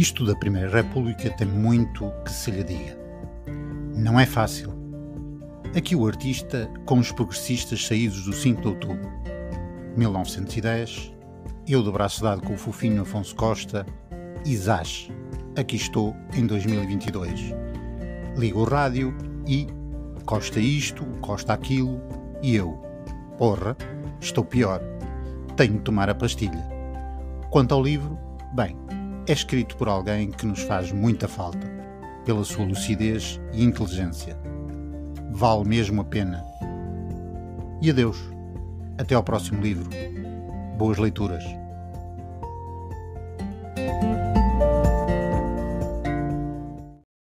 Isto da Primeira República tem muito que se lhe diga. Não é fácil. Aqui o artista com os progressistas saídos do 5 de outubro. 1910, eu de braço dado com o fofinho Afonso Costa Zaz. Aqui estou em 2022. Ligo o rádio e Costa isto, Costa aquilo e eu. Porra, estou pior. Tenho de tomar a pastilha. Quanto ao livro, bem, é escrito por alguém que nos faz muita falta, pela sua lucidez e inteligência. Vale mesmo a pena. E adeus. Até ao próximo livro. Boas leituras.